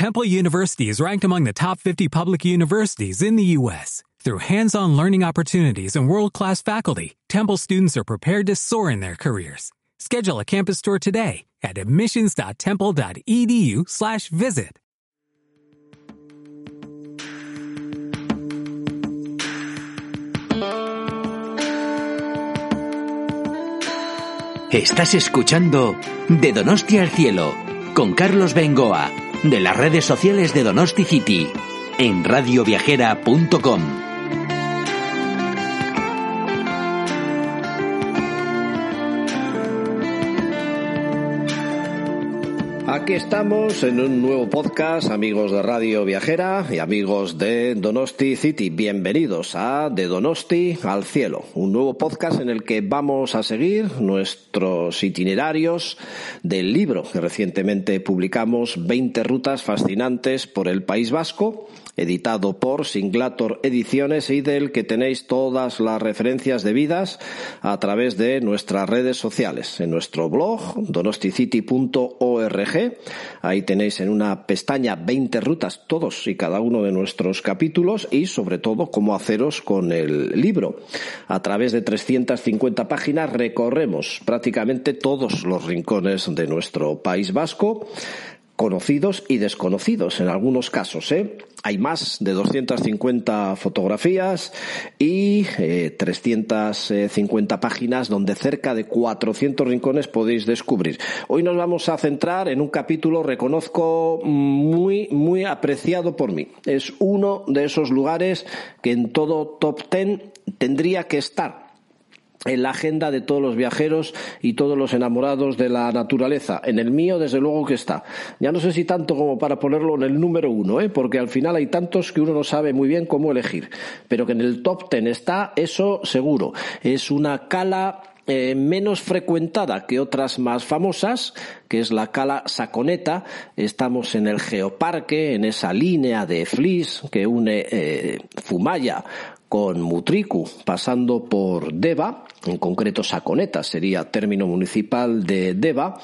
Temple University is ranked among the top 50 public universities in the U.S. Through hands-on learning opportunities and world-class faculty, Temple students are prepared to soar in their careers. Schedule a campus tour today at admissions.temple.edu/visit. Estás escuchando De Donostia al Cielo con Carlos Bengoa de las redes sociales de Donosti City en radioviajera.com. Aquí estamos en un nuevo podcast, amigos de Radio Viajera y amigos de Donosti City. Bienvenidos a De Donosti al Cielo, un nuevo podcast en el que vamos a seguir nuestros itinerarios del libro que recientemente publicamos, 20 rutas fascinantes por el País Vasco, editado por Singlator Ediciones y del que tenéis todas las referencias debidas a través de nuestras redes sociales, en nuestro blog donosticity.org. Ahí tenéis en una pestaña 20 rutas, todos y cada uno de nuestros capítulos y sobre todo cómo haceros con el libro. A través de 350 páginas recorremos prácticamente todos los rincones de nuestro País Vasco conocidos y desconocidos en algunos casos. ¿eh? Hay más de 250 fotografías y eh, 350 páginas donde cerca de 400 rincones podéis descubrir. Hoy nos vamos a centrar en un capítulo, reconozco, muy, muy apreciado por mí. Es uno de esos lugares que en todo top 10 tendría que estar en la agenda de todos los viajeros y todos los enamorados de la naturaleza. En el mío, desde luego que está. Ya no sé si tanto como para ponerlo en el número uno, ¿eh? porque al final hay tantos que uno no sabe muy bien cómo elegir. Pero que en el top ten está, eso seguro. Es una cala eh, menos frecuentada que otras más famosas, que es la cala Saconeta. Estamos en el Geoparque, en esa línea de Flis que une eh, Fumaya con Mutriku, pasando por Deva, en concreto Saconeta sería término municipal de Deva,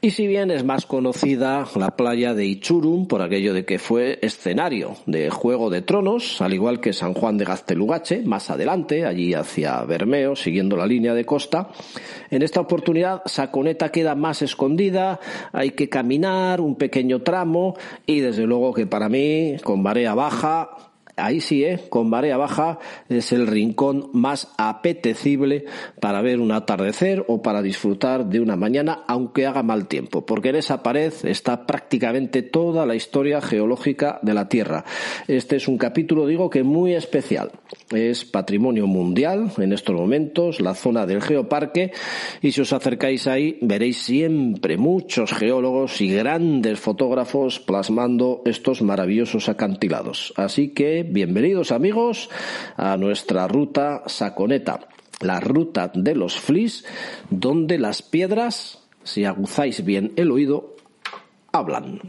y si bien es más conocida la playa de Ichurum por aquello de que fue escenario de Juego de Tronos, al igual que San Juan de Gaztelugache, más adelante, allí hacia Bermeo, siguiendo la línea de costa, en esta oportunidad Saconeta queda más escondida, hay que caminar un pequeño tramo y desde luego que para mí, con marea baja, ahí sí, ¿eh? con marea baja, es el rincón más apetecible para ver un atardecer o para disfrutar de una mañana, aunque haga mal tiempo, porque en esa pared está prácticamente toda la historia geológica de la Tierra. Este es un capítulo, digo, que muy especial. Es patrimonio mundial en estos momentos, la zona del geoparque, y si os acercáis ahí veréis siempre muchos geólogos y grandes fotógrafos plasmando estos maravillosos acantilados. Así que bienvenidos amigos a nuestra ruta Saconeta, la ruta de los flis, donde las piedras, si aguzáis bien el oído, hablan.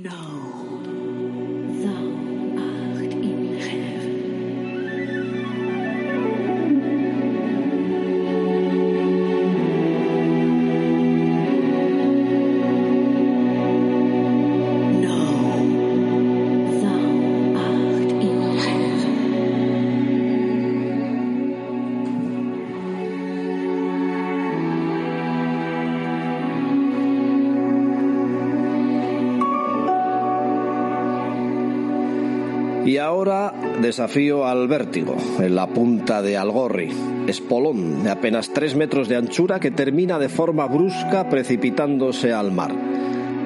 Y ahora desafío al vértigo, en la punta de Algorri, espolón de apenas tres metros de anchura que termina de forma brusca precipitándose al mar.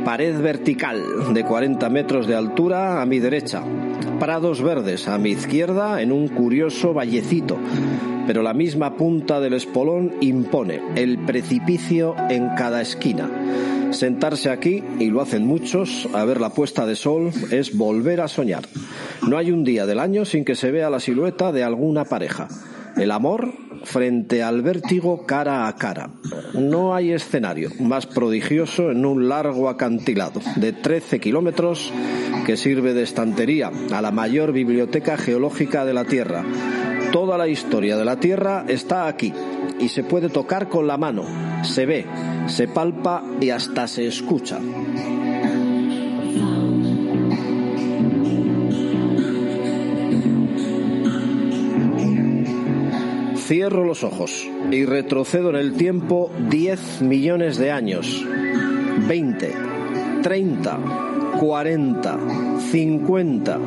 Pared vertical de 40 metros de altura a mi derecha, prados verdes a mi izquierda en un curioso vallecito, pero la misma punta del espolón impone el precipicio en cada esquina. Sentarse aquí, y lo hacen muchos, a ver la puesta de sol es volver a soñar. No hay un día del año sin que se vea la silueta de alguna pareja. El amor frente al vértigo cara a cara. No hay escenario más prodigioso en un largo acantilado de 13 kilómetros que sirve de estantería a la mayor biblioteca geológica de la Tierra. Toda la historia de la Tierra está aquí y se puede tocar con la mano, se ve, se palpa y hasta se escucha. Cierro los ojos y retrocedo en el tiempo 10 millones de años, 20, 30, 40, 50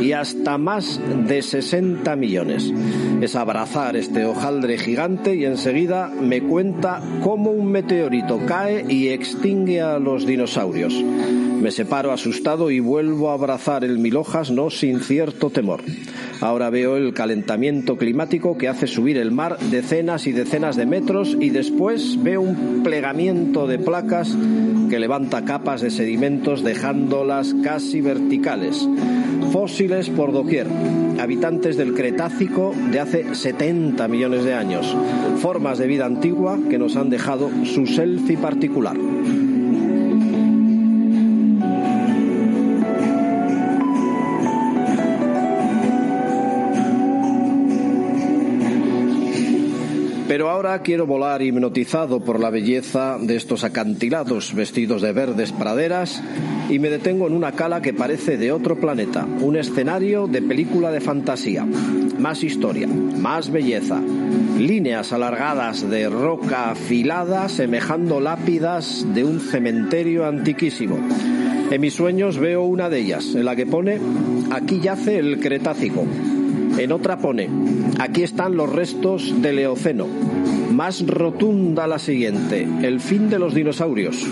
y hasta más de 60 millones. Es abrazar este hojaldre gigante y enseguida me cuenta cómo un meteorito cae y extingue a los dinosaurios. Me separo asustado y vuelvo a abrazar el mil hojas, no sin cierto temor. Ahora veo el calentamiento climático que hace subir el mar decenas y decenas de metros y después veo un plegamiento de placas que levanta capas de sedimentos dejándolas casi verticales. Fósiles por doquier, habitantes del Cretácico de hace 70 millones de años, formas de vida antigua que nos han dejado su selfie particular. Pero ahora quiero volar hipnotizado por la belleza de estos acantilados vestidos de verdes praderas y me detengo en una cala que parece de otro planeta, un escenario de película de fantasía. Más historia, más belleza, líneas alargadas de roca afilada semejando lápidas de un cementerio antiquísimo. En mis sueños veo una de ellas, en la que pone aquí yace el Cretácico, en otra pone, aquí están los restos del Eoceno. Más rotunda la siguiente, el fin de los dinosaurios.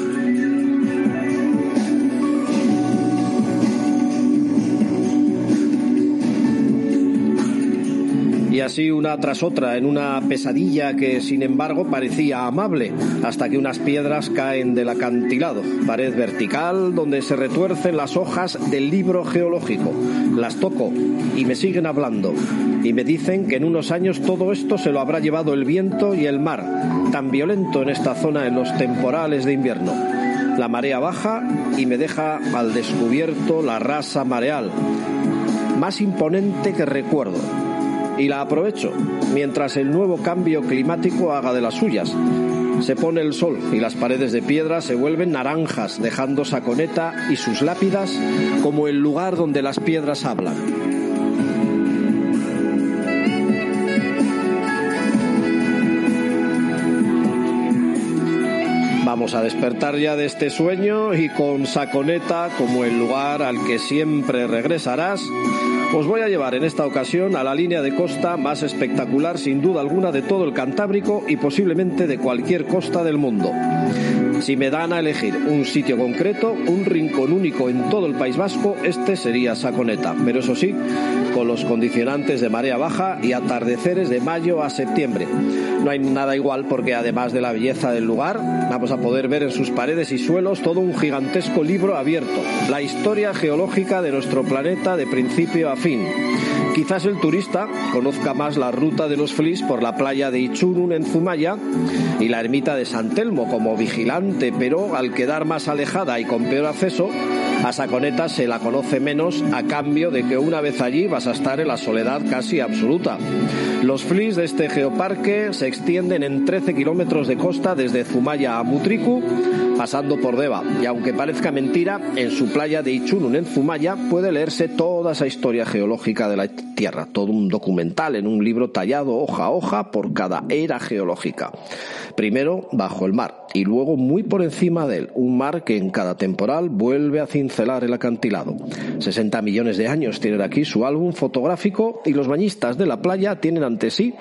Y así una tras otra en una pesadilla que sin embargo parecía amable hasta que unas piedras caen del acantilado, pared vertical donde se retuercen las hojas del libro geológico. Las toco y me siguen hablando y me dicen que en unos años todo esto se lo habrá llevado el viento y el mar, tan violento en esta zona en los temporales de invierno. La marea baja y me deja al descubierto la rasa mareal, más imponente que recuerdo y la aprovecho mientras el nuevo cambio climático haga de las suyas. Se pone el sol y las paredes de piedra se vuelven naranjas, dejando Saconeta y sus lápidas como el lugar donde las piedras hablan. Vamos a despertar ya de este sueño y con Saconeta como el lugar al que siempre regresarás, os voy a llevar en esta ocasión a la línea de costa más espectacular sin duda alguna de todo el Cantábrico y posiblemente de cualquier costa del mundo. Si me dan a elegir un sitio concreto, un rincón único en todo el País Vasco, este sería Saconeta. Pero eso sí, los condicionantes de marea baja y atardeceres de mayo a septiembre. No hay nada igual porque además de la belleza del lugar, vamos a poder ver en sus paredes y suelos todo un gigantesco libro abierto, la historia geológica de nuestro planeta de principio a fin. Quizás el turista conozca más la ruta de los flis por la playa de Ichurun en Zumaya y la ermita de San Telmo como vigilante, pero al quedar más alejada y con peor acceso, a Saconeta se la conoce menos a cambio de que una vez allí vas a estar en la soledad casi absoluta. Los flis de este geoparque se extienden en 13 kilómetros de costa desde Zumaya a Mutriku, pasando por Deva. Y aunque parezca mentira, en su playa de Ichurun en Zumaya puede leerse toda esa historia geológica de la Tierra, todo un documental en un libro tallado hoja a hoja por cada era geológica. Primero bajo el mar y luego muy por encima de él, un mar que en cada temporal vuelve a cincelar el acantilado. 60 millones de años tiene aquí su álbum fotográfico y los bañistas de la playa tienen ante sí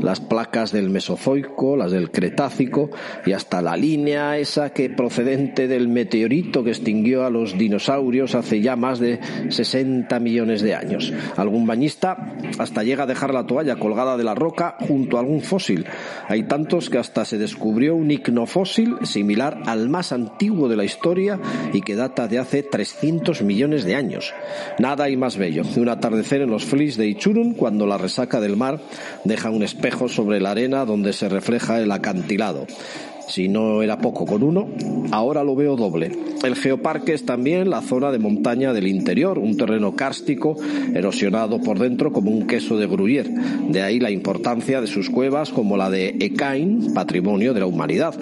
las placas del Mesozoico, las del Cretácico y hasta la línea esa que procedente del meteorito que extinguió a los dinosaurios hace ya más de 60 millones de años. Algún bañista hasta llega a dejar la toalla colgada de la roca junto a algún fósil. Hay tantos que hasta se descubrió un icnofósil similar al más antiguo de la historia y que data de hace 300 millones de años. Nada hay más bello que un atardecer en los flis de Ichurun cuando la resaca del mar deja un espejo sobre la arena donde se refleja el acantilado. Si no era poco con uno, ahora lo veo doble. El geoparque es también la zona de montaña del interior, un terreno cárstico, erosionado por dentro como un queso de Gruyère. De ahí la importancia de sus cuevas como la de Ekain, patrimonio de la humanidad.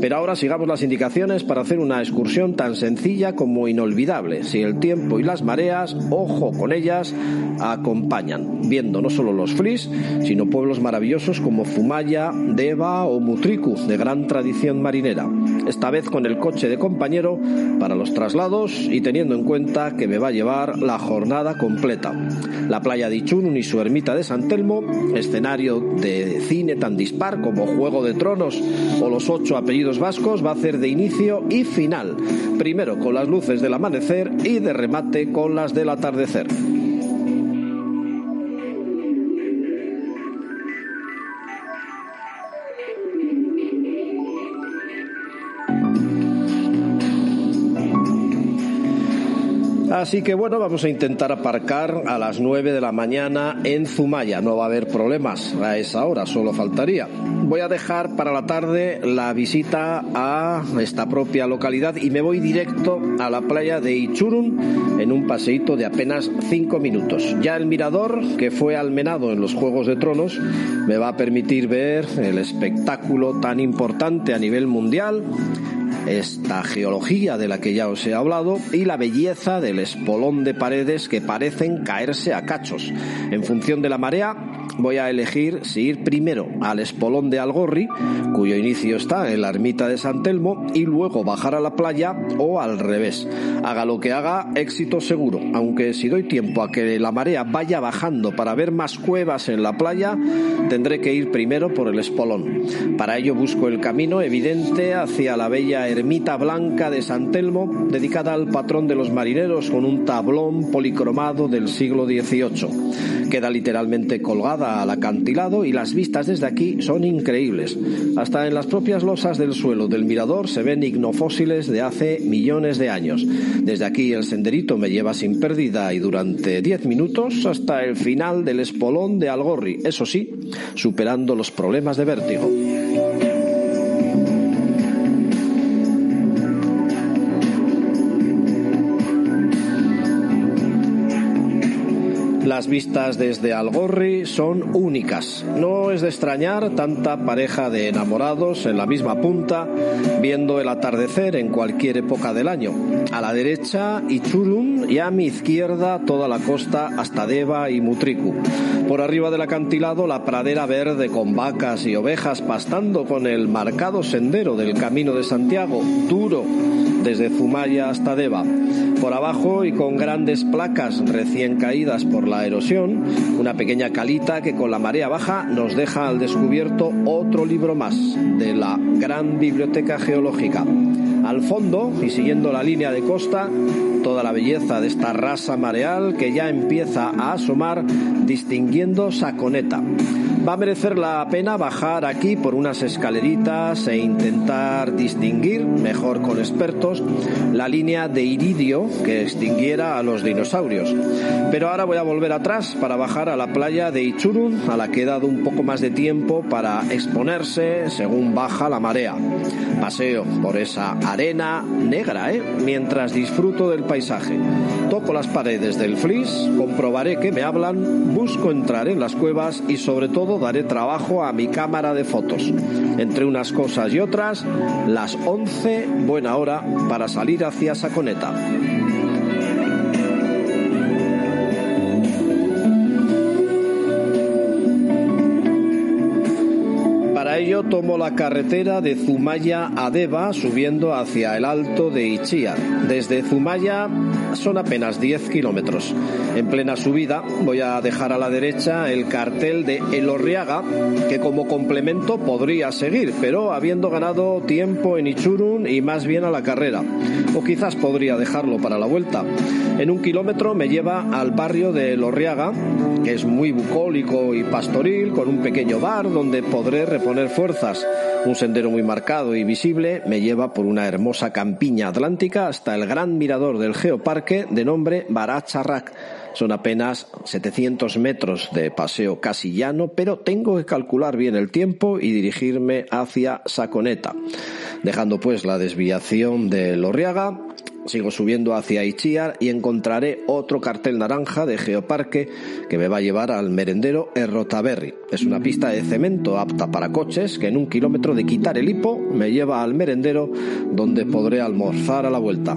Pero ahora sigamos las indicaciones para hacer una excursión tan sencilla como inolvidable. Si el tiempo y las mareas, ojo con ellas, acompañan, viendo no solo los flis, sino pueblos maravillosos como Fumaya, Deva o Mutriku, de gran tradición marinera. Esta vez con el coche de compañero para los traslados y teniendo en cuenta que me va a llevar la jornada completa. La playa de Ichunun y su ermita de San Telmo, escenario de cine tan dispar como Juego de Tronos o los ocho apellidos vascos, va a ser de inicio y final. Primero con las luces del amanecer y de remate con las del atardecer. Así que bueno, vamos a intentar aparcar a las 9 de la mañana en Zumaya. No va a haber problemas a esa hora, solo faltaría. Voy a dejar para la tarde la visita a esta propia localidad y me voy directo a la playa de Ichurun en un paseíto de apenas 5 minutos. Ya el mirador, que fue almenado en los Juegos de Tronos, me va a permitir ver el espectáculo tan importante a nivel mundial esta geología de la que ya os he hablado y la belleza del espolón de paredes que parecen caerse a cachos. En función de la marea, voy a elegir si ir primero al espolón de Algorri, cuyo inicio está en la ermita de San Telmo, y luego bajar a la playa o al revés. Haga lo que haga, éxito seguro, aunque si doy tiempo a que la marea vaya bajando para ver más cuevas en la playa, tendré que ir primero por el espolón. Para ello busco el camino evidente hacia la bella ermita blanca de San Telmo, dedicada al patrón de los marineros con un tablón policromado del siglo XVIII. Queda literalmente colgada al acantilado y las vistas desde aquí son increíbles. Hasta en las propias losas del suelo del mirador se ven ignofósiles de hace millones de años. Desde aquí el senderito me lleva sin pérdida y durante 10 minutos hasta el final del espolón de Algorri, eso sí, superando los problemas de vértigo. Las vistas desde Algorri son únicas. No es de extrañar tanta pareja de enamorados en la misma punta, viendo el atardecer en cualquier época del año. A la derecha, Ichurun y a mi izquierda toda la costa hasta Deva y Mutriku. Por arriba del acantilado, la pradera verde con vacas y ovejas pastando con el marcado sendero del Camino de Santiago, duro desde Zumaya hasta Deva. Por abajo y con grandes placas recién caídas por la erosión, una pequeña calita que con la marea baja nos deja al descubierto otro libro más de la gran biblioteca geológica. Al fondo, y siguiendo la línea de costa, toda la belleza de esta raza mareal que ya empieza a asomar distinguiendo Saconeta. Va a merecer la pena bajar aquí por unas escaleritas e intentar distinguir, mejor con expertos, la línea de iridio que extinguiera a los dinosaurios. Pero ahora voy a volver atrás para bajar a la playa de Ichurun, a la que he dado un poco más de tiempo para exponerse según baja la marea. Paseo por esa arena negra, ¿eh? mientras disfruto del paisaje. Toco las paredes del flis, comprobaré que me hablan, busco entrar en las cuevas y sobre todo daré trabajo a mi cámara de fotos. Entre unas cosas y otras, las 11, buena hora para salir hacia Saconeta. Para ello tomo la carretera de Zumaya a Deva subiendo hacia el alto de Ichia. Desde Zumaya son apenas 10 kilómetros. En plena subida voy a dejar a la derecha el cartel de Elorriaga, que como complemento podría seguir, pero habiendo ganado tiempo en Ichurun y más bien a la carrera. O quizás podría dejarlo para la vuelta. En un kilómetro me lleva al barrio de Elorriaga, que es muy bucólico y pastoril, con un pequeño bar donde podré reponer fuerzas. Un sendero muy marcado y visible me lleva por una hermosa campiña atlántica hasta el gran mirador del geoparque de nombre Baracharrak. Son apenas 700 metros de paseo casi llano, pero tengo que calcular bien el tiempo y dirigirme hacia Saconeta. Dejando pues la desviación de Lorriaga, Sigo subiendo hacia Ichiar y encontraré otro cartel naranja de Geoparque que me va a llevar al merendero Errotaberri. Es una pista de cemento apta para coches que en un kilómetro de quitar el hipo me lleva al merendero donde podré almorzar a la vuelta.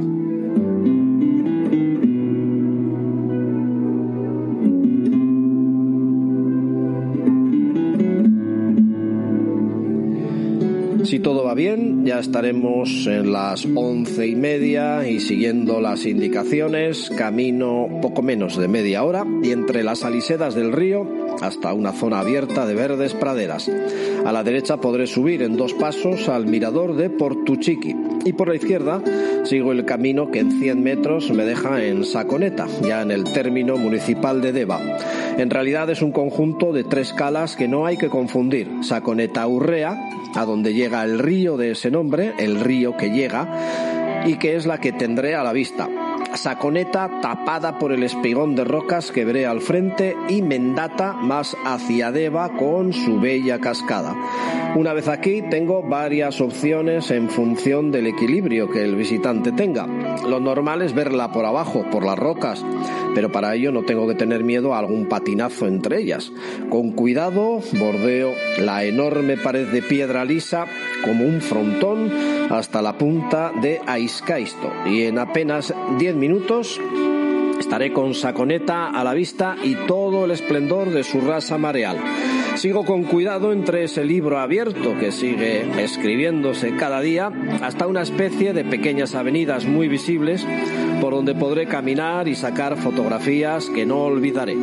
Bien, ya estaremos en las once y media y siguiendo las indicaciones, camino poco menos de media hora y entre las alisedas del río hasta una zona abierta de verdes praderas. A la derecha podré subir en dos pasos al mirador de Portuchiqui y por la izquierda sigo el camino que en 100 metros me deja en Saconeta, ya en el término municipal de Deva. En realidad es un conjunto de tres calas que no hay que confundir. Saconeta Urrea, a donde llega el río de ese nombre, el río que llega, y que es la que tendré a la vista. Saconeta tapada por el espigón de rocas que veré al frente y Mendata más hacia Deva con su bella cascada. Una vez aquí tengo varias opciones en función del equilibrio que el visitante tenga. Lo normal es verla por abajo, por las rocas, pero para ello no tengo que tener miedo a algún patinazo entre ellas. Con cuidado bordeo la enorme pared de piedra lisa como un frontón hasta la punta de Aiscaisto y en apenas 10 minutos estaré con Saconeta a la vista y todo el esplendor de su raza mareal. Sigo con cuidado entre ese libro abierto que sigue escribiéndose cada día hasta una especie de pequeñas avenidas muy visibles por donde podré caminar y sacar fotografías que no olvidaré.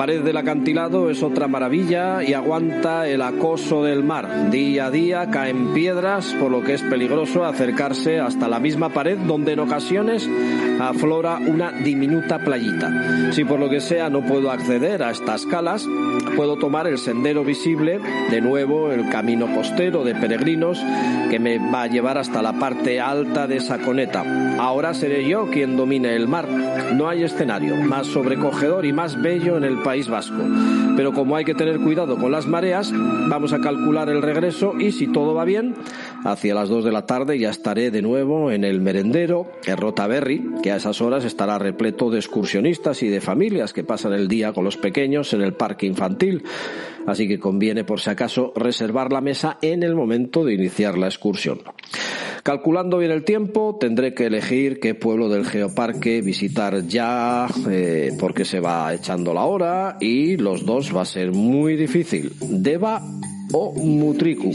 Pared del acantilado es otra maravilla y aguanta el acoso del mar. Día a día caen piedras, por lo que es peligroso acercarse hasta la misma pared donde en ocasiones aflora una diminuta playita. Si por lo que sea no puedo acceder a estas calas, puedo tomar el sendero visible, de nuevo el camino costero de peregrinos que me va a llevar hasta la parte alta de Saconeta. Ahora seré yo quien domine el mar. No hay escenario más sobrecogedor y más bello en el País Vasco. Pero como hay que tener cuidado con las mareas, vamos a calcular el regreso y si todo va bien, hacia las 2 de la tarde ya estaré de nuevo en el merendero Berry, que a esas horas estará repleto de excursionistas y de familias que pasan el día con los pequeños en el parque infantil. Así que conviene por si acaso reservar la mesa en el momento de iniciar la excursión. Calculando bien el tiempo, tendré que elegir qué pueblo del geoparque visitar ya, eh, porque se va echando la hora y los dos va a ser muy difícil. Deba o Mutriku.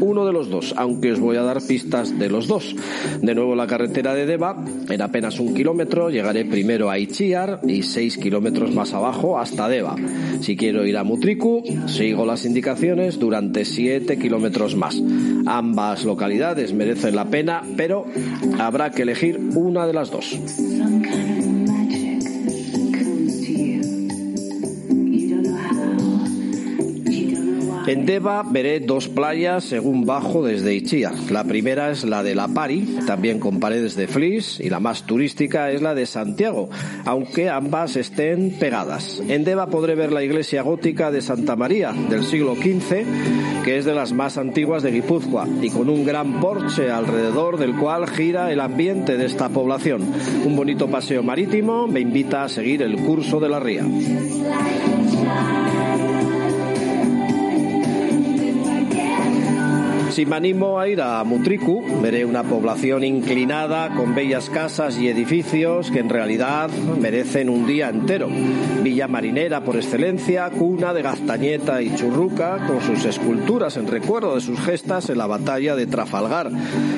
Uno de los dos, aunque os voy a dar pistas de los dos. De nuevo la carretera de Deva, en apenas un kilómetro llegaré primero a Ichiar y seis kilómetros más abajo hasta Deva. Si quiero ir a Mutriku, sigo las indicaciones durante siete kilómetros más. Ambas localidades merecen la pena, pero habrá que elegir una de las dos. En Deva veré dos playas según bajo desde Ichia. La primera es la de La Pari, también con paredes de flis, y la más turística es la de Santiago, aunque ambas estén pegadas. En Deva podré ver la iglesia gótica de Santa María del siglo XV, que es de las más antiguas de Guipúzcoa, y con un gran porche alrededor del cual gira el ambiente de esta población. Un bonito paseo marítimo me invita a seguir el curso de la ría. Si me animo a ir a Mutriku, veré una población inclinada con bellas casas y edificios que en realidad merecen un día entero. Villa marinera por excelencia, cuna de Gaztañeta y Churruca, con sus esculturas en recuerdo de sus gestas en la batalla de Trafalgar.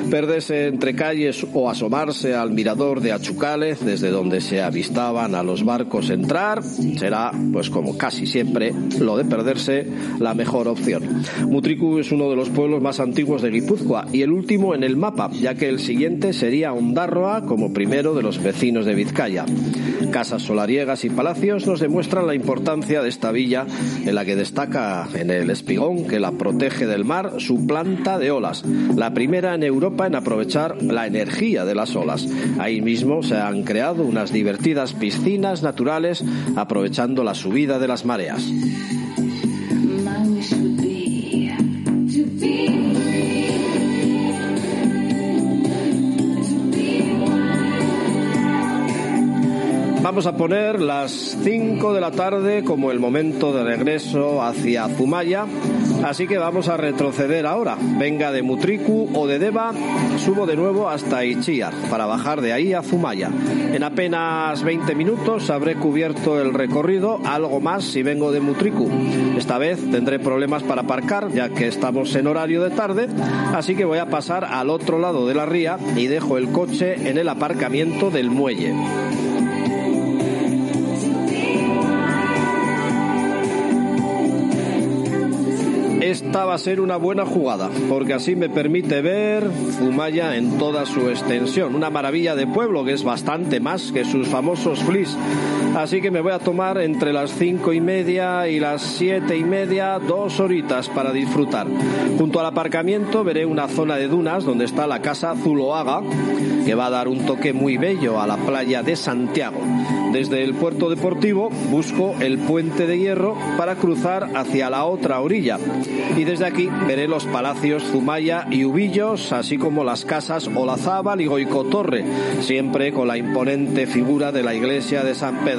Perderse entre calles o asomarse al mirador de Achucales, desde donde se avistaban a los barcos entrar, será, pues como casi siempre, lo de perderse, la mejor opción. Mutriku es uno de los pueblos más de Guipúzcoa y el último en el mapa, ya que el siguiente sería Ondarroa como primero de los vecinos de Vizcaya. Casas solariegas y palacios nos demuestran la importancia de esta villa en la que destaca en el espigón que la protege del mar su planta de olas, la primera en Europa en aprovechar la energía de las olas. Ahí mismo se han creado unas divertidas piscinas naturales aprovechando la subida de las mareas. Vamos a poner las 5 de la tarde como el momento de regreso hacia Zumaya, así que vamos a retroceder ahora. Venga de Mutriku o de Deva, subo de nuevo hasta Ichiar para bajar de ahí a Zumaya. En apenas 20 minutos habré cubierto el recorrido, algo más si vengo de Mutriku. Esta vez tendré problemas para aparcar ya que estamos en horario de tarde, así que voy a pasar al otro lado de la ría y dejo el coche en el aparcamiento del muelle. Esta va a ser una buena jugada, porque así me permite ver Zumaya en toda su extensión. Una maravilla de pueblo que es bastante más que sus famosos flis. Así que me voy a tomar entre las cinco y media y las siete y media dos horitas para disfrutar. Junto al aparcamiento veré una zona de dunas donde está la casa Zuloaga, que va a dar un toque muy bello a la playa de Santiago. Desde el puerto deportivo busco el puente de hierro para cruzar hacia la otra orilla y desde aquí veré los palacios Zumaya y Ubillos, así como las casas Olazábal y Goicotorre, siempre con la imponente figura de la iglesia de San Pedro.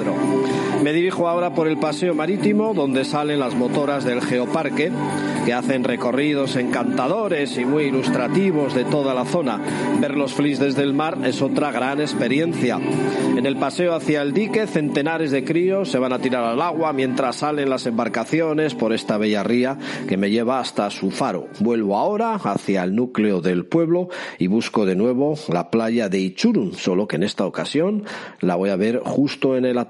Me dirijo ahora por el paseo marítimo, donde salen las motoras del Geoparque, que hacen recorridos encantadores y muy ilustrativos de toda la zona. Ver los flis desde el mar es otra gran experiencia. En el paseo hacia el dique, centenares de críos se van a tirar al agua mientras salen las embarcaciones por esta bella ría que me lleva hasta su faro. Vuelvo ahora hacia el núcleo del pueblo y busco de nuevo la playa de Ichurun, solo que en esta ocasión la voy a ver justo en el atardecer.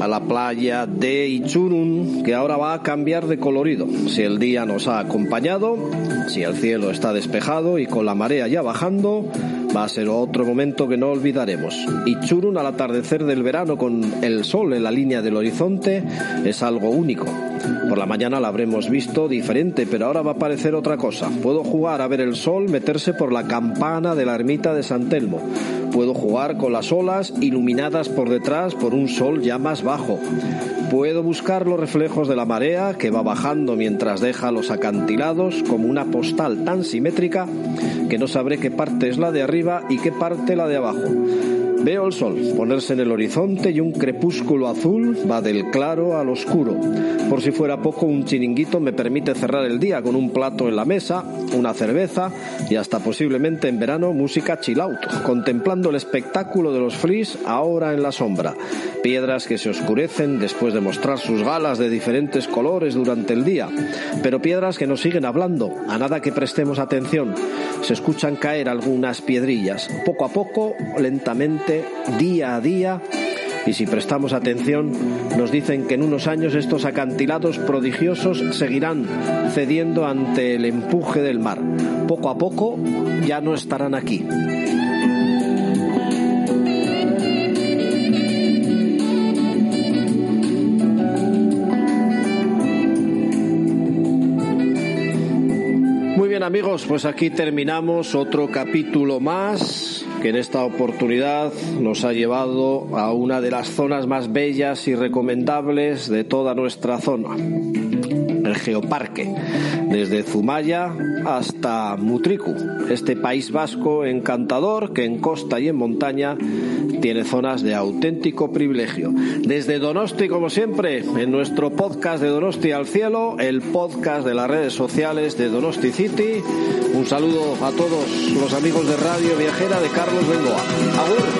a la playa de Ichurun, que ahora va a cambiar de colorido. Si el día nos ha acompañado, si el cielo está despejado y con la marea ya bajando, va a ser otro momento que no olvidaremos. Ichurun al atardecer del verano con el sol en la línea del horizonte es algo único. Por la mañana la habremos visto diferente, pero ahora va a parecer otra cosa. Puedo jugar a ver el sol meterse por la campana de la ermita de San Telmo. Puedo jugar con las olas iluminadas por detrás por un sol ya más bajo. Puedo buscar los reflejos de la marea que va bajando mientras deja los acantilados como una postal tan simétrica que no sabré qué parte es la de arriba y qué parte la de abajo. Veo el sol ponerse en el horizonte y un crepúsculo azul va del claro al oscuro. Por si fuera poco, un chiringuito me permite cerrar el día con un plato en la mesa, una cerveza y hasta posiblemente en verano música chill out, contemplando el espectáculo de los flis ahora en la sombra. Piedras que se oscurecen después de mostrar sus galas de diferentes colores durante el día, pero piedras que nos siguen hablando, a nada que prestemos atención. Se escuchan caer algunas piedrillas, poco a poco, lentamente día a día y si prestamos atención nos dicen que en unos años estos acantilados prodigiosos seguirán cediendo ante el empuje del mar. Poco a poco ya no estarán aquí. Amigos, pues aquí terminamos otro capítulo más que en esta oportunidad nos ha llevado a una de las zonas más bellas y recomendables de toda nuestra zona, Geoparque, desde Zumaya hasta Mutriku, este país vasco encantador que en costa y en montaña tiene zonas de auténtico privilegio. Desde Donosti, como siempre, en nuestro podcast de Donosti al Cielo, el podcast de las redes sociales de Donosti City. Un saludo a todos los amigos de Radio Viajera de Carlos Bengoa.